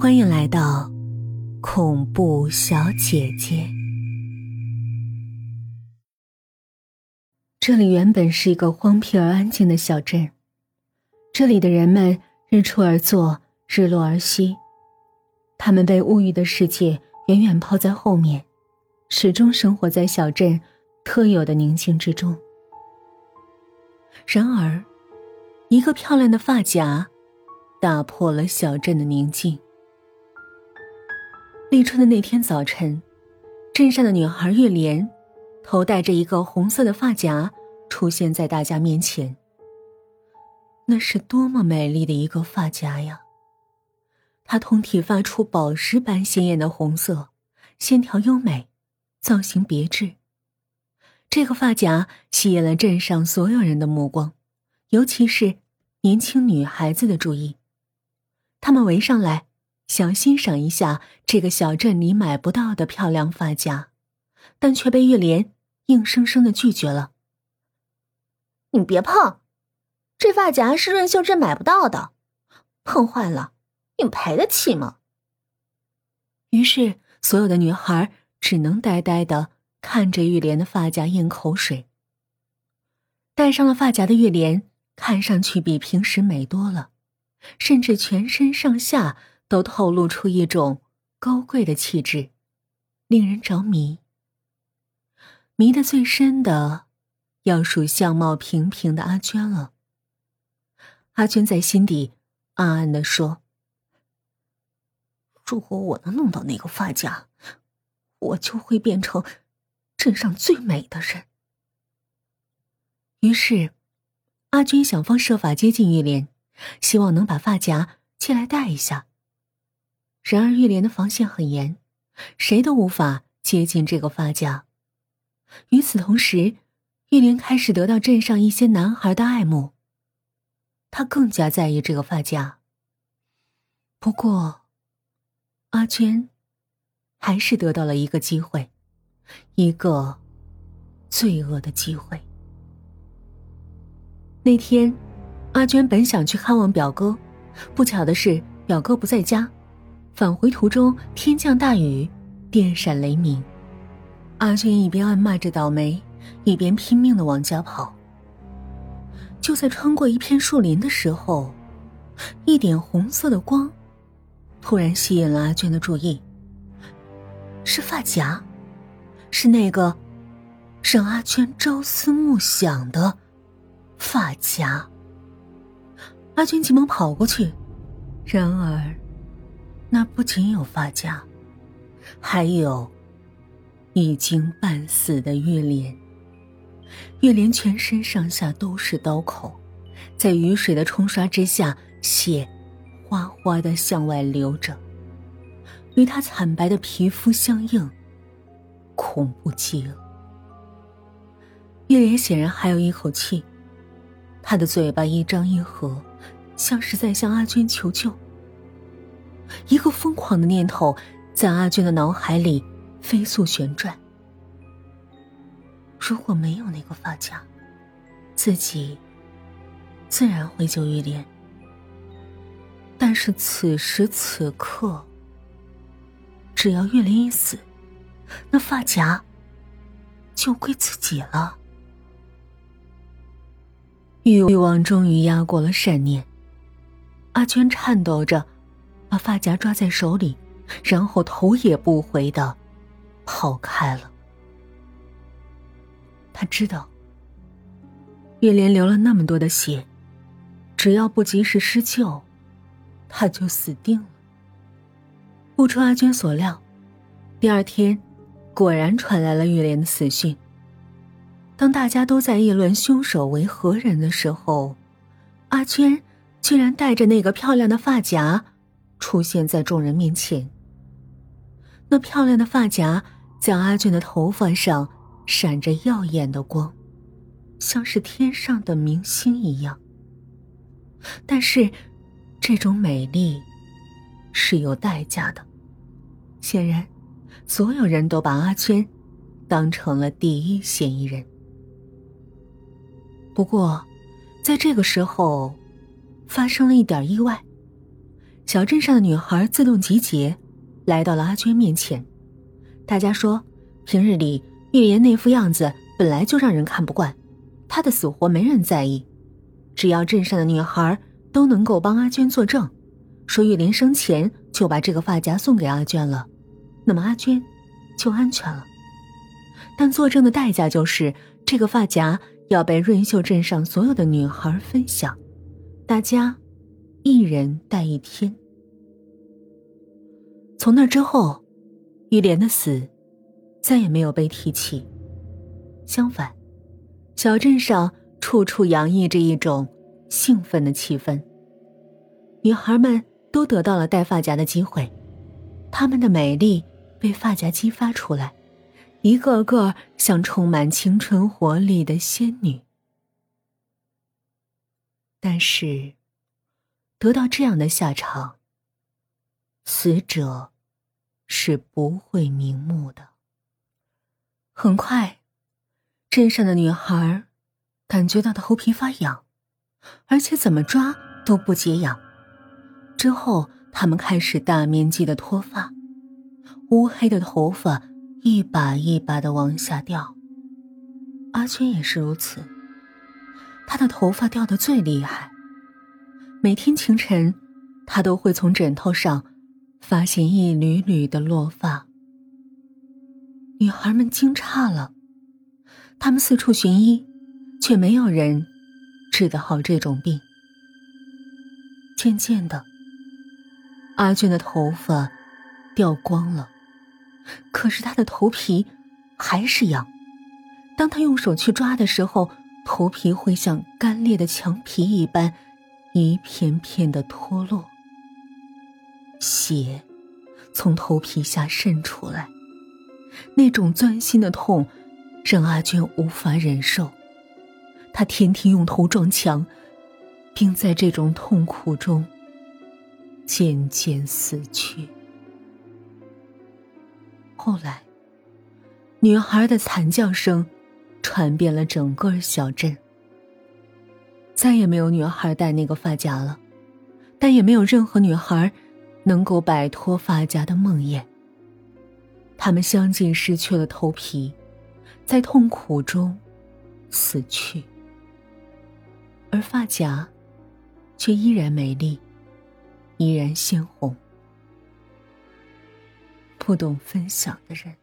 欢迎来到恐怖小姐姐。这里原本是一个荒僻而安静的小镇，这里的人们日出而作，日落而息，他们被物欲的世界远远抛在后面，始终生活在小镇特有的宁静之中。然而，一个漂亮的发夹打破了小镇的宁静。立春的那天早晨，镇上的女孩月莲，头戴着一个红色的发夹，出现在大家面前。那是多么美丽的一个发夹呀！它通体发出宝石般鲜艳的红色，线条优美，造型别致。这个发夹吸引了镇上所有人的目光，尤其是年轻女孩子的注意。他们围上来。想欣赏一下这个小镇里买不到的漂亮发夹，但却被玉莲硬生生的拒绝了。你别碰，这发夹是润秀镇买不到的，碰坏了，你赔得起吗？于是，所有的女孩只能呆呆的看着玉莲的发夹咽口水。戴上了发夹的玉莲看上去比平时美多了，甚至全身上下。都透露出一种高贵的气质，令人着迷。迷得最深的，要数相貌平平的阿娟了。阿娟在心底暗暗的说：“如果我能弄到那个发夹，我就会变成镇上最美的人。”于是，阿娟想方设法接近玉莲，希望能把发夹借来戴一下。然而，玉莲的防线很严，谁都无法接近这个发夹。与此同时，玉莲开始得到镇上一些男孩的爱慕。他更加在意这个发夹。不过，阿娟还是得到了一个机会，一个罪恶的机会。那天，阿娟本想去看望表哥，不巧的是，表哥不在家。返回途中，天降大雨，电闪雷鸣。阿娟一边暗骂着倒霉，一边拼命的往家跑。就在穿过一片树林的时候，一点红色的光突然吸引了阿娟的注意。是发夹，是那个让阿娟朝思暮想的发夹。阿娟急忙跑过去，然而。那不仅有发夹，还有已经半死的玉莲。玉莲全身上下都是刀口，在雨水的冲刷之下，血哗哗的向外流着，与她惨白的皮肤相映，恐怖极了。玉莲显然还有一口气，她的嘴巴一张一合，像是在向阿娟求救。一个疯狂的念头在阿娟的脑海里飞速旋转。如果没有那个发夹，自己自然会救玉莲。但是此时此刻，只要玉莲一死，那发夹就归自己了。欲望终于压过了善念，阿娟颤抖着。把发夹抓在手里，然后头也不回的跑开了。他知道，月莲流了那么多的血，只要不及时施救，他就死定了。不出阿娟所料，第二天果然传来了月莲的死讯。当大家都在议论凶手为何人的时候，阿娟居然带着那个漂亮的发夹。出现在众人面前。那漂亮的发夹在阿俊的头发上闪着耀眼的光，像是天上的明星一样。但是，这种美丽是有代价的。显然，所有人都把阿娟当成了第一嫌疑人。不过，在这个时候，发生了一点意外。小镇上的女孩自动集结，来到了阿娟面前。大家说，平日里玉莲那副样子本来就让人看不惯，她的死活没人在意，只要镇上的女孩都能够帮阿娟作证，说玉莲生前就把这个发夹送给阿娟了，那么阿娟就安全了。但作证的代价就是这个发夹要被润秀镇上所有的女孩分享，大家。一人戴一天。从那之后，玉莲的死再也没有被提起。相反，小镇上处处洋溢着一种兴奋的气氛。女孩们都得到了戴发夹的机会，她们的美丽被发夹激发出来，一个个像充满青春活力的仙女。但是。得到这样的下场，死者是不会瞑目的。很快，镇上的女孩感觉到头皮发痒，而且怎么抓都不解痒。之后，他们开始大面积的脱发，乌黑的头发一把一把的往下掉。阿娟也是如此，她的头发掉的最厉害。每天清晨，他都会从枕头上发现一缕缕的落发。女孩们惊诧了，他们四处寻医，却没有人治得好这种病。渐渐的，阿娟的头发掉光了，可是她的头皮还是痒。当她用手去抓的时候，头皮会像干裂的墙皮一般。一片片的脱落，血从头皮下渗出来，那种钻心的痛让阿娟无法忍受。她天天用头撞墙，并在这种痛苦中渐渐死去。后来，女孩的惨叫声传遍了整个小镇。再也没有女孩戴那个发夹了，但也没有任何女孩能够摆脱发夹的梦魇。他们相继失去了头皮，在痛苦中死去，而发夹却依然美丽，依然鲜红。不懂分享的人。